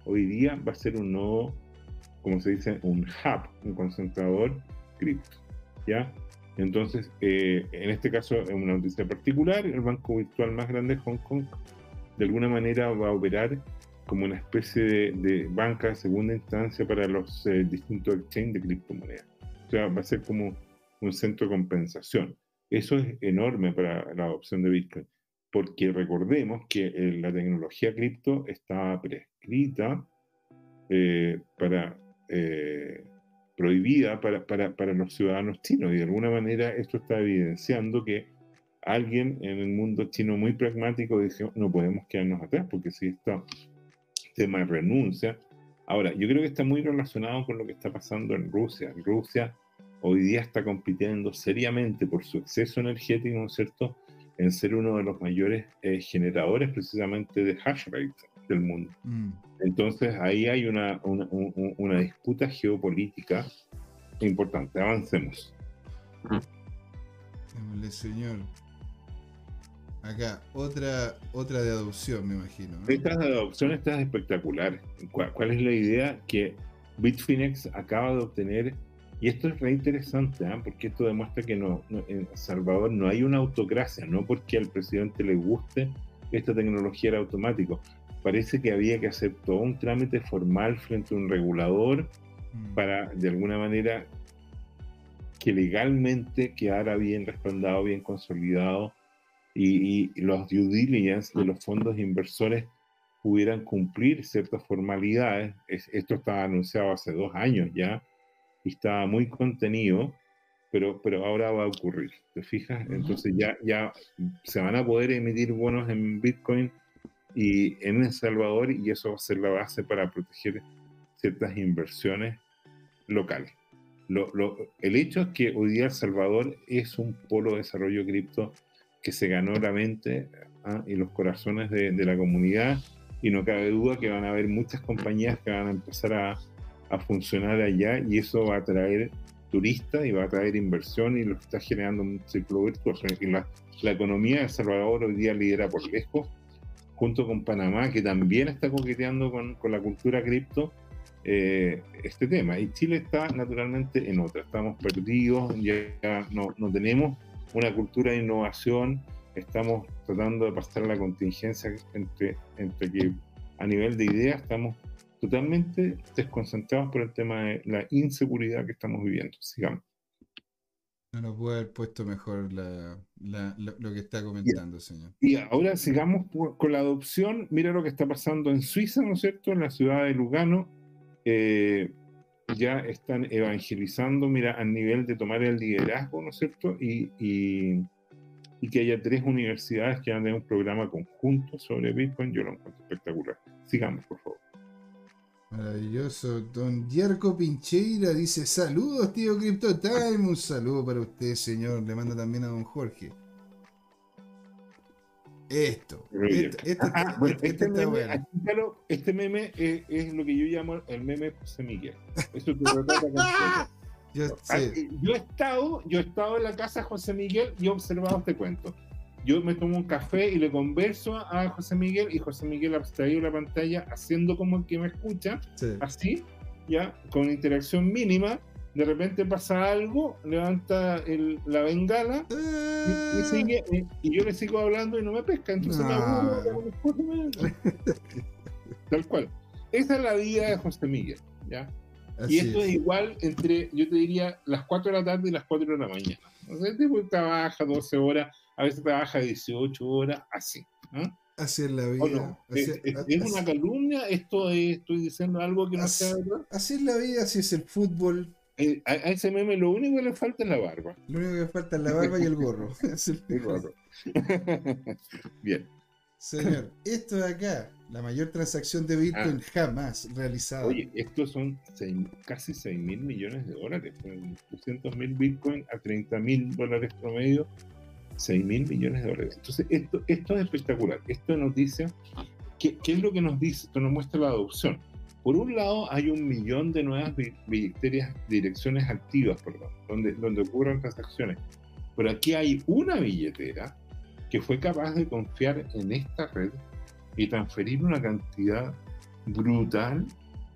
hoy día va a ser un nuevo, como se dice, un hub, un concentrador cripto, ¿ya? Entonces, eh, en este caso, en una noticia particular, el banco virtual más grande de Hong Kong, de alguna manera va a operar como una especie de, de banca de segunda instancia para los eh, distintos exchanges de criptomonedas. O sea, va a ser como un centro de compensación. Eso es enorme para la adopción de Bitcoin, porque recordemos que eh, la tecnología cripto está prescrita eh, para eh, prohibida para, para, para los ciudadanos chinos y de alguna manera esto está evidenciando que alguien en el mundo chino muy pragmático dijo no podemos quedarnos atrás porque si esto tema renuncia ahora yo creo que está muy relacionado con lo que está pasando en Rusia Rusia hoy día está compitiendo seriamente por su exceso energético ¿no es cierto? En ser uno de los mayores eh, generadores precisamente de hash rate del mundo Mm. entonces ahí hay una, una, un- una disputa geopolítica importante. Avancemos. Démosle, señor. Acá, otra, otra de adopción, me imagino. ¿no? Estas adopciones están espectaculares. ¿Cuál, cuál es la idea? Que Bitfinex acaba de obtener, y esto es re interesante, ¿ah? porque esto demuestra que no, no- en Salvador no hay una autocracia, no porque al presidente le guste esta tecnología era automático. Parece que había que hacer todo un trámite formal frente a un regulador Mm. para de alguna manera que legalmente quedara bien respaldado, bien consolidado y, y los due diligence de los fondos inversores pudieran cumplir ciertas formalidades. Es- esto estaba anunciado hace dos años ya y estaba muy contenido, pero, pero ahora va a ocurrir. ¿Te fijas? Entonces ya, ya se van a poder emitir bonos en Bitcoin y en El Salvador y eso va a ser la base para proteger ciertas inversiones locales. Lo- lo- el hecho es que hoy día El Salvador es un polo de desarrollo cripto que se ganó la mente ah, y los corazones de, de la comunidad y no cabe duda que van a haber muchas compañías que van a empezar a, a funcionar allá y eso va a traer turistas y va a traer inversión y lo está generando un círculo virtuoso. Y la, la economía de Salvador hoy día lidera por lejos, junto con Panamá, que también está coqueteando con, con la cultura cripto, eh, este tema. Y Chile está naturalmente en otra. Estamos perdidos, ya no, no tenemos una cultura de innovación, estamos tratando de pasar la contingencia entre, entre que a nivel de ideas estamos totalmente desconcentrados por el tema de la inseguridad que estamos viviendo. Sigamos. No lo puede haber puesto mejor la, la- lo, lo que está comentando, señor. Y ahora sigamos por- con la adopción. Mira lo que está pasando en Suiza, ¿no es cierto? En la ciudad de Lugano. eh, ya están evangelizando, mira, a nivel de tomar el liderazgo, ¿no es cierto? Y, y- y que haya tres universidades que tener un programa conjunto sobre Bitcoin, yo lo encuentro espectacular. Sigamos, por favor. Maravilloso. Don Yerko Pincheira dice: Saludos, tío Crypto Time. Un saludo para usted, señor. Le manda también a don Jorge. Esto. Este meme, es, es lo que yo llamo el meme José Miguel. Eso retrata completo. Yo eh, Yo he estado, yo he estado en la casa de José Miguel y he observado este cuento. Yo me tomo un café y le converso a José Miguel y José Miguel abstraído la pantalla haciendo como que me escucha, sí. así, ya, con interacción mínima. De repente pasa algo, levanta el- la bengala y, y sigue, y, y yo le sigo hablando y no me pesca. Entonces me No. aburro, Tal cual. Esa es la vida de José Miguel, ¿ya? Así Y esto es es. igual entre, yo te diría, las 4 de la tarde y las 4 de la mañana. O sea, el tipo trabaja 12 horas, a veces trabaja 18 horas, así. ¿ah? Así es la ¿O vida. no? Así, ¿Es, es- es así- una calumnia? ¿Esto es- estoy diciendo algo que no Así- sea verdad? así es la vida, así es el fútbol. Eh, a, a ese meme lo único que le falta es la barba. Lo único que falta es la barba y el gorro. Es el- El gorro. Bien. Señor, esto de acá, la mayor transacción de Bitcoin jamás realizada. Ah. Oye, estos son seis- casi 6 mil millones de dólares. 200 mil Bitcoin a 30 mil dólares promedio, 6 mil millones de dólares. Entonces, esto, esto es espectacular. Esto nos dice, ¿qué, qué es lo que nos dice? Esto nos muestra la adopción. Por un lado, hay un millón de nuevas bi- billeterías, direcciones activas, perdón, donde, donde ocurren transacciones. Pero aquí hay una billetera que fue capaz de confiar en esta red y transferir una cantidad brutal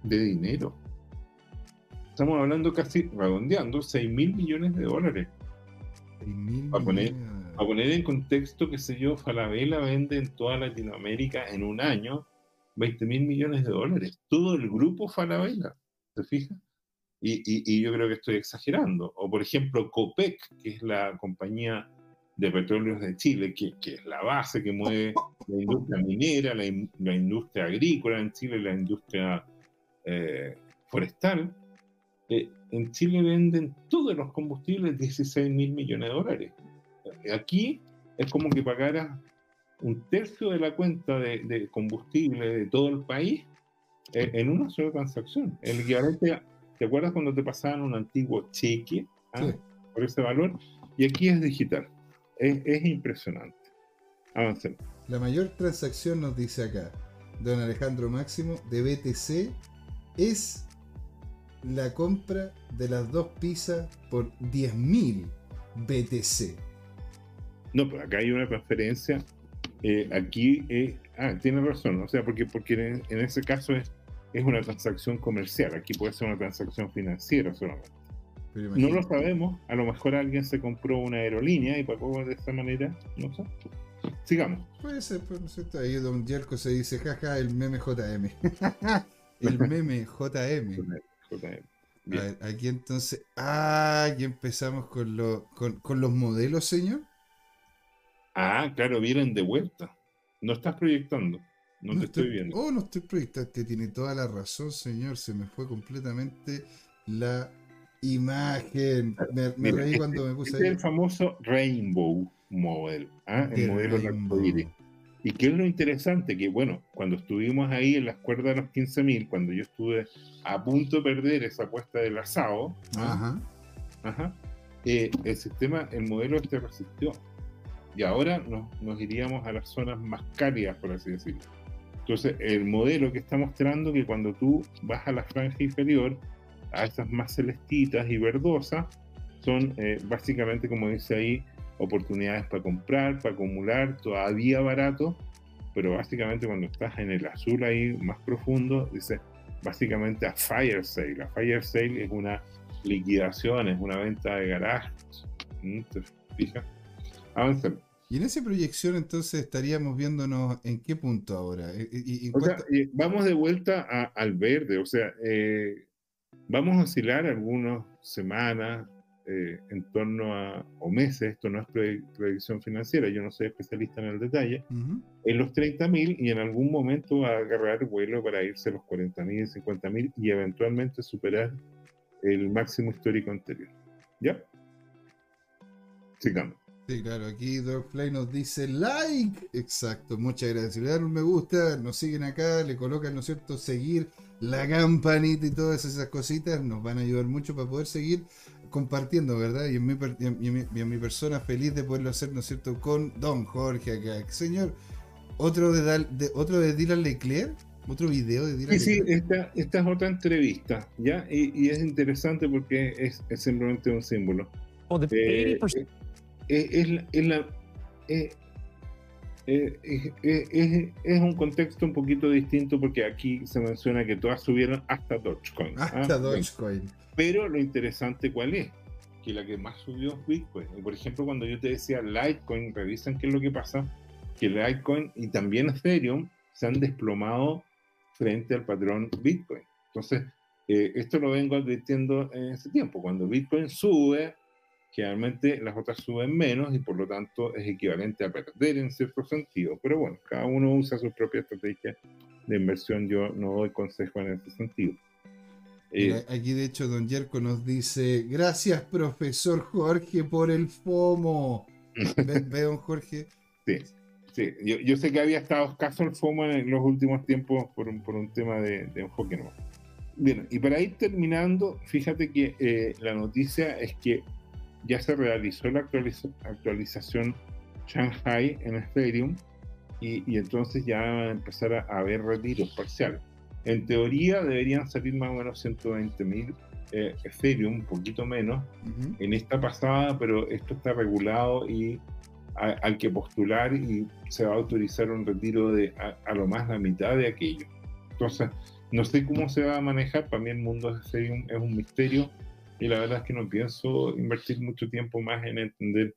de dinero. Estamos hablando casi, redondeando, 6 mil millones de dólares. Seis mil a poner- millones. A poner en contexto, que sé yo, Falabella vende en toda Latinoamérica en un año 20 mil millones de dólares. Todo el grupo Falabella, ¿se fija? Y, yo creo que estoy exagerando. O por ejemplo, COPEC, que es la compañía de petróleos de Chile, que, es la base que mueve la industria minera, la, in- la industria agrícola en Chile, la industria eh, forestal. Eh, en Chile venden todos los combustibles 16 mil millones de dólares. Aquí es como que pagaras un tercio de la cuenta de, de combustible de todo el país eh, en una sola transacción. El equivalente, a- ¿te acuerdas cuando te pasaban un antiguo cheque ah, Sí. por ese valor? Y aquí es digital. Es, es impresionante. Avancemos. La mayor transacción nos dice acá, don Alejandro Máximo, de BTC es la compra de las dos pizzas por 10.000 BTC. No, pero acá hay una transferencia. eh, aquí, eh, ah, tiene razón, o sea, porque, porque en, en ese caso es, es una transacción comercial. Aquí puede ser una transacción financiera solamente. No lo sabemos. A lo mejor alguien se compró una aerolínea y pagó de esa manera. No sé. Sigamos. Puede ser, pues, ¿no es cierto? Ahí don Jerko se dice, jaja, el meme JM. el meme JM. JM. A Bien. ver, aquí entonces. Ah, aquí empezamos con, lo- con, con los modelos, señor. Ah, claro, vienen de vuelta. No estás proyectando. No, te estoy, viendo. Oh, no estoy proyectando. Usted tiene toda la razón, señor. Se me fue completamente la imagen. Me, me Mira, reí este- cuando me puse Este es ahí. el famoso Rainbow Model. ¿ah? El De modelo de Rainbow. Y qué es lo interesante, que bueno, cuando estuvimos ahí en las cuerdas de los 15.000, cuando yo estuve a punto de perder esa apuesta del asado, ¿ah? Ajá. Ajá. Eh, el sistema, el modelo este resistió. Y ahora nos, iríamos a las zonas más cálidas, por así decirlo. Entonces, el modelo que está mostrando que cuando tú vas a la franja inferior, a estas más celestitas y verdosas, son eh, básicamente, como dice ahí, oportunidades para comprar, para acumular, todavía barato, pero básicamente cuando estás en el azul ahí más profundo, dice básicamente a fire sale. A fire sale es una liquidación, es una venta de garaje. ¿Mm? ¿Te fijas? Avancemos. Y en esa proyección entonces estaríamos viéndonos en qué punto ahora. Eh, eh, y- y en O sea, vamos de vuelta a- al verde, o sea, eh, vamos a oscilar algunas semanas eh, en torno a, o meses, esto no es predicción financiera, yo no soy especialista en el detalle, en los 30.000 y en algún momento va a agarrar vuelo para irse a los 40.000, 50.000 y eventualmente superar el máximo histórico anterior. ¿Ya? Sigamos. Sí, claro, aquí Dogfly nos dice like. Exacto, muchas gracias. Le dan un me gusta, nos siguen acá, le colocan, ¿no es cierto?, seguir la campanita y todas esas cositas. Nos van a ayudar mucho para poder seguir compartiendo, ¿verdad? Y en, mi, y en- mi, y en mi persona feliz de poderlo hacer, ¿no es cierto? Con Don Jorge acá. Señor, otro de, Dal- de otro de Dylan Leclerc, otro video de Dylan Sí, sí, Leclerc. esta, esta es otra entrevista, ¿ya? Y, y es interesante porque es, es simplemente un símbolo. Well, the Eh, 80% eh, es, la- eh, eh, es- es- es- es un contexto un poquito distinto porque aquí se menciona que todas subieron hasta Dogecoin. Hasta ¿ah? Dogecoin. Pero lo interesante cuál es, que la que más subió es Bitcoin. Y por ejemplo, cuando yo te decía Litecoin, revisan qué es lo que pasa, que Litecoin y también Ethereum se han desplomado frente al patrón Bitcoin. Entonces, eh, esto lo vengo advirtiendo en ese tiempo. Cuando Bitcoin sube, generalmente las otras suben menos y por lo tanto es equivalente a perder en cierto sentido. Pero bueno, cada uno usa su propia estrategia de inversión. Yo no doy consejo en ese sentido. Eh, aquí de hecho Don Yerko nos dice, gracias profesor Jorge por el FOMO. ¿Ve, ve, don Jorge? Sí, sí. Yo, yo sé que había estado escaso el FOMO en los últimos tiempos por un, por un tema de, de enfoque nuevo. Bien, y para ir terminando, fíjate que eh, la noticia es que ya se realizó la actualiza- actualización Shanghai en Ethereum y, y entonces ya van a empezar a, a haber retiros parciales. En teoría deberían salir más o menos 120 mil eh, Ethereum, un poquito menos, Ujú. en esta pasada, pero esto está regulado y ha- hay que postular y se va a autorizar un retiro de a, a lo más la mitad de aquello. Entonces, no sé cómo se va a manejar, para mí el mundo de Ethereum es un misterio y la verdad es que no pienso invertir mucho tiempo más en entender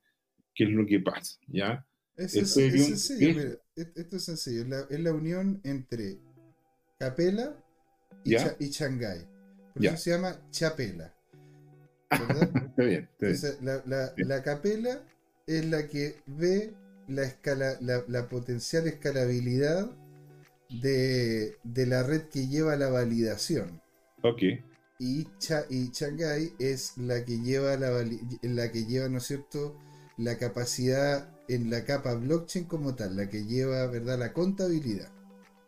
qué es lo que pasa, ¿ya? Es, es- es Ethereum sencillo, mira, es- esto es sencillo, es la, es la unión entre Capela y. Cha- y Shanghái. Por Ya. eso se llama Chapela. ¿verdad? Está bien, está bien. Entonces, la, la- Bien. la capela es la que ve la, escala, la, la potencial escalabilidad de, de la red que lleva la validación. Ok, Y, Cha- y Shanghai es la que lleva la, la que lleva, ¿no es cierto?, la capacidad en la capa blockchain como tal, la que lleva, ¿verdad?, la contabilidad.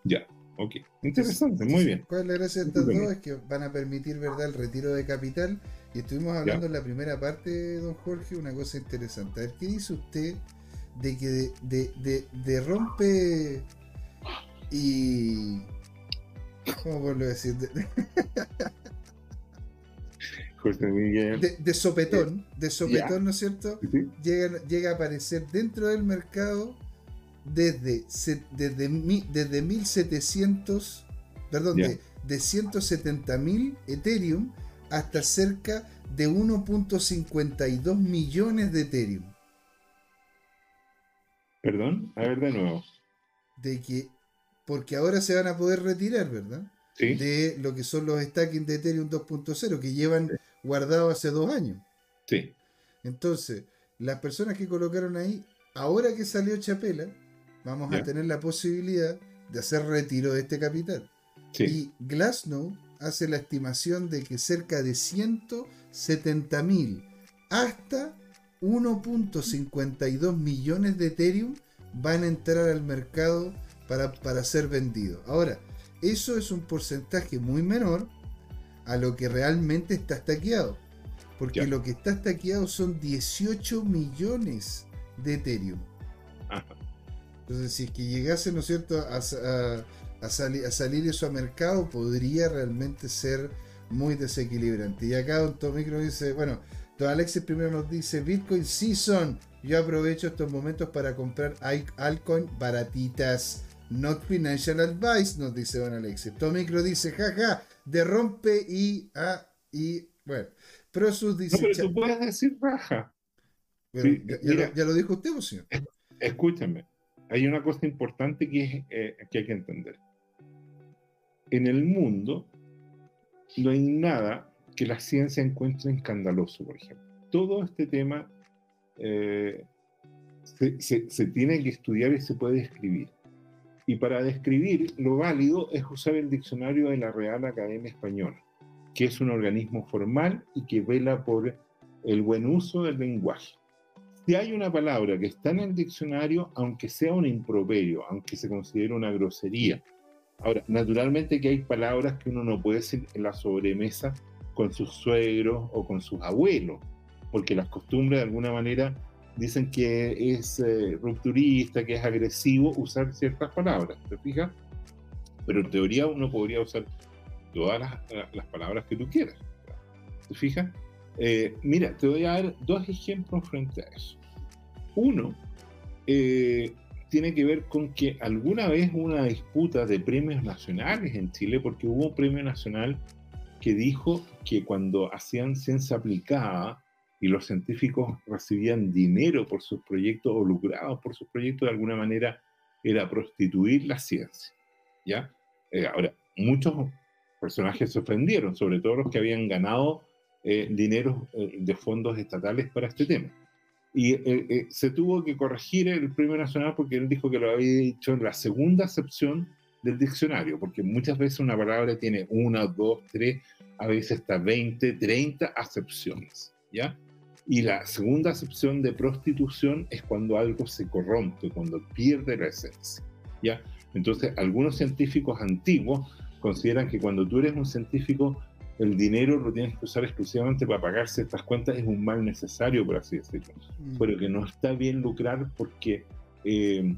ya, ok. Interesante, muy bien. ¿Cuál es la gracia de estas dos? Es que van a permitir, ¿verdad?, el retiro de capital. Y estuvimos hablando en la primera parte, don Jorge, una cosa interesante. A ver, ¿qué dice usted de que de, de, de- de rompe y... ¿Cómo puedo decir? De, José Miguel. de- sopetón, de sopetón, ¿no es cierto? Sí, Llega, llega a aparecer dentro del mercado desde, desde, desde 1700, perdón, Ya. de, de 170.000 Ethereum hasta cerca de 1.52 millones de Ethereum. Perdón, a ver de nuevo. De que, porque ahora se van a poder retirar, ¿verdad? Sí, De lo que son los stacking de Ethereum 2.0 que llevan guardados hace dos años. sí, Entonces, las personas que colocaron ahí, ahora que salió Chapela, vamos a tener la posibilidad de hacer retiro de este capital. sí. Y Glassnode hace la estimación de que cerca de 170 mil hasta 1.52 millones de Ethereum van a entrar al mercado para, para ser vendidos. Ahora, eso es un porcentaje muy menor a lo que realmente está estaqueado. Porque Ya. lo que está estaqueado son 18 millones de Ethereum. Ajá. Entonces, si es que llegase, ¿no es cierto?, a, a- a sali- a salir eso a mercado, podría realmente ser muy desequilibrante. Y acá Don Tomicro dice, bueno, Don Alexis primero nos dice, Bitcoin sí son. Yo aprovecho estos momentos para comprar al- altcoin baratitas. Not financial advice, nos dice Don Alexis. Tomicro dice, jaja, de rompe y... Ah, y bueno. Prosus No, dice... pero "Cha- tú puedes decir. Bueno, sí, ya, lo, ya lo dijo usted, pues, señor. Escúchame, hay una cosa importante que, es, eh, que hay que entender. En el mundo no hay nada que la ciencia encuentre escandaloso, por ejemplo. Todo este tema eh, se, se- se tiene que estudiar y se puede escribir. Y para describir lo válido es usar el diccionario de la Real Academia Española, que es un organismo formal y que vela por el buen uso del lenguaje si hay una palabra que está en el diccionario, aunque sea un improperio, aunque se considere una grosería. Ahora, naturalmente que hay palabras que uno no puede decir en la sobremesa con sus suegros o con sus abuelos, porque las costumbres de alguna manera dicen que es eh, rupturista, que es agresivo usar ciertas palabras, ¿te fijas? Pero en teoría uno podría usar todas las, las palabras que tú quieras, ¿te fijas? Eh, mira, te voy a dar dos ejemplos frente a eso. Uno, eh, tiene que ver con que alguna vez hubo una disputa de premios nacionales en Chile, porque hubo un premio nacional que dijo que cuando hacían ciencia aplicada y los científicos recibían dinero por sus proyectos o lucrados por sus proyectos, de alguna manera era prostituir la ciencia. ¿ya? Eh, ahora, muchos personajes se ofendieron, sobre todo los que habían ganado eh, dinero eh, de fondos estatales para este tema. Y eh, se tuvo que corregir el premio nacional porque él dijo que lo había dicho en la segunda acepción del diccionario, porque muchas veces una palabra tiene una, dos, tres, a veces hasta 20, 30 acepciones, ¿ya? Y la segunda acepción de prostitución es cuando algo se corrompe, cuando pierde la esencia, ¿ya? Entonces, algunos científicos antiguos consideran que cuando tú eres un científico el dinero lo tienes que usar exclusivamente para pagar ciertas cuentas, es un mal necesario, por así decirlo. Mm. Pero que no está bien lucrar porque eh,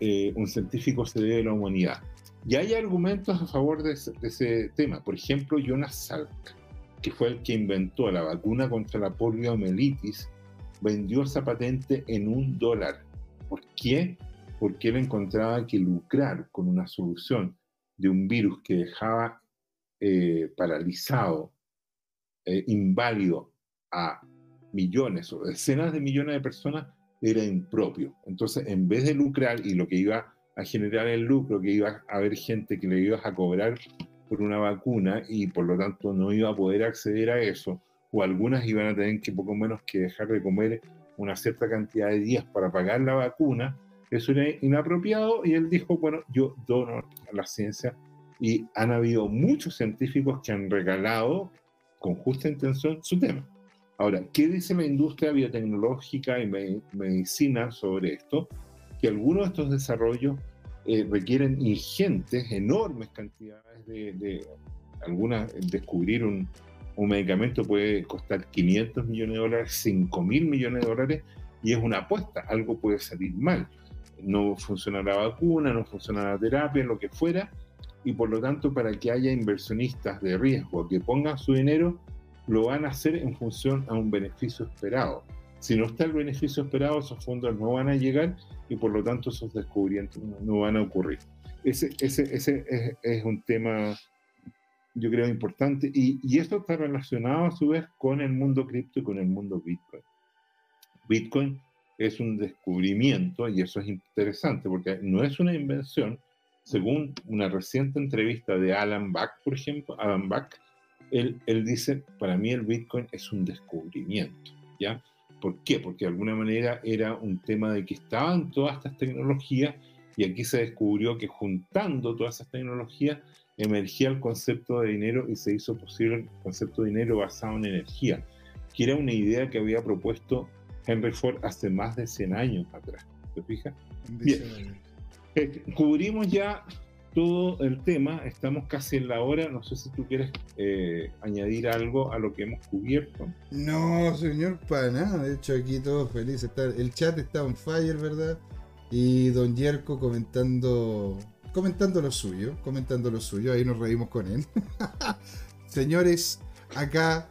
eh, un científico se debe a la humanidad. Y hay argumentos a favor de ese, tema. Por ejemplo, Jonas Salk, que fue el que inventó la vacuna contra la poliomielitis, vendió esa patente en un dólar. ¿Por qué? Porque él encontraba que lucrar con una solución de un virus que dejaba eh, paralizado, eh, inválido a millones o decenas de millones de personas era impropio. Entonces, en vez de lucrar y lo que iba a generar el lucro, que iba a haber gente que le ibas a cobrar por una vacuna y por lo tanto no iba a poder acceder a eso, o algunas iban a tener que poco menos que dejar de comer una cierta cantidad de días para pagar la vacuna, eso era inapropiado y él dijo, bueno, yo dono a la ciencia y han habido muchos científicos que han regalado con justa intención su tema. Ahora, ¿qué dice la industria biotecnológica y medicina sobre esto? Que algunos de estos desarrollos eh, requieren ingentes, enormes cantidades de, algunas, descubrir un, un, medicamento puede costar 500 millones de dólares, 5 mil millones de dólares, y es una apuesta, algo puede salir mal. No funciona la vacuna, no funciona la terapia, lo que fuera, y por lo tanto para que haya inversionistas de riesgo que pongan su dinero, lo van a hacer en función a un beneficio esperado. Si no está el beneficio esperado, esos fondos no van a llegar y por lo tanto esos descubrimientos no van a ocurrir. Ese, ese, ese es, un tema, yo creo, importante y, y esto está relacionado a su vez con el mundo cripto y con el mundo Bitcoin. Bitcoin es un descubrimiento y eso es interesante porque no es una invención, según una reciente entrevista de Alan Back, por ejemplo, Alan Back, él, él dice, para mí el Bitcoin es un descubrimiento, ¿ya? ¿Por qué? Porque de alguna manera era un tema de que estaban todas estas tecnologías y aquí se descubrió que juntando todas esas tecnologías emergía el concepto de dinero y se hizo posible el concepto de dinero basado en energía, que era una idea que había propuesto Henry Ford hace más de 100 años atrás. ¿Te fijas? Bien. Eh, cubrimos ya todo el tema, estamos casi en la hora, no sé si tú quieres eh, añadir algo a lo que hemos cubierto. No, señor, para nada, de hecho aquí todos felices, el chat está on fire, ¿verdad? Y don Yerko comentando, comentando lo suyo, comentando lo suyo, ahí nos reímos con él. Señores, acá,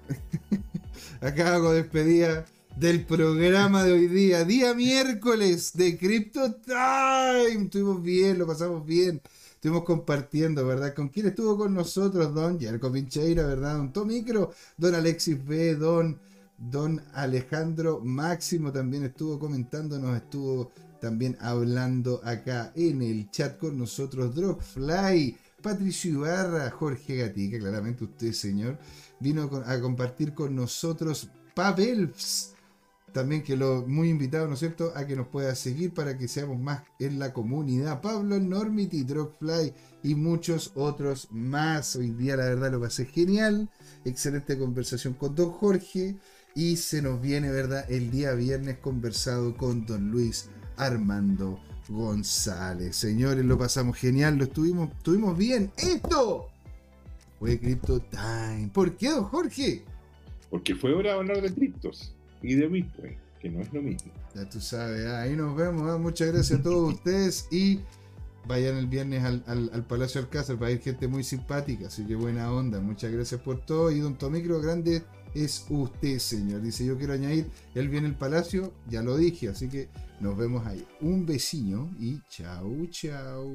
acá hago despedida del programa de hoy día, día miércoles de Crypto Time. Estuvimos bien, lo pasamos bien. Estuvimos compartiendo, ¿verdad? ¿Con quién estuvo con nosotros? Don Jerko Pincheira, ¿verdad? Don Tomicro, Don Alexis B, Don, Don Alejandro Máximo también estuvo comentando, nos estuvo también hablando acá en el chat con nosotros. Dropfly, Patricio Ibarra, Jorge Gatica, claramente usted, señor, vino a compartir con nosotros Pavels también que lo muy invitado, ¿no es cierto?, a que nos pueda seguir para que seamos más en la comunidad. Pablo Normity, Dropfly y muchos otros más. Hoy día la verdad lo pasé genial. Excelente conversación con don Jorge. Y se nos viene, ¿verdad?, el día viernes conversado con don Luis Armando González. Señores, lo pasamos genial, lo estuvimos, estuvimos bien. Esto fue Crypto Time. ¿Por qué, don Jorge? Porque fue hora de hablar de criptos y de Bitcoin, que no es lo mismo. Ya tú sabes, ah, ahí nos vemos. ah. Muchas gracias a todos ustedes y vayan el viernes al, al, al Palacio Alcázar. Va a ir gente muy simpática, así que buena onda. Muchas gracias por todo. Y don Tomicro Grande es usted, señor. Dice, yo quiero añadir, él viene al Palacio, ya lo dije, así que nos vemos ahí. Un vecino y chau, chau.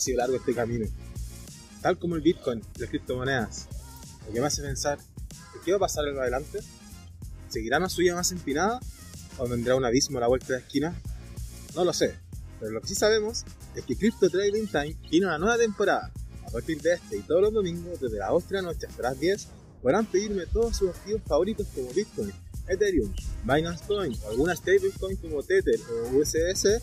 Ha sido largo este camino. Tal como el Bitcoin y las criptomonedas. Lo que me hace pensar, ¿qué va a pasar en adelante? ¿Seguirá una suya más empinada? ¿O vendrá un abismo a la vuelta de la esquina? No lo sé, pero lo que sí sabemos es que Crypto Trading Time tiene una nueva temporada. A partir de este y todos los domingos, desde las 8 de la noche hasta las 10, podrán pedirme todos sus activos favoritos como Bitcoin, Ethereum, Binance Coin o alguna stablecoin como Tether o USDC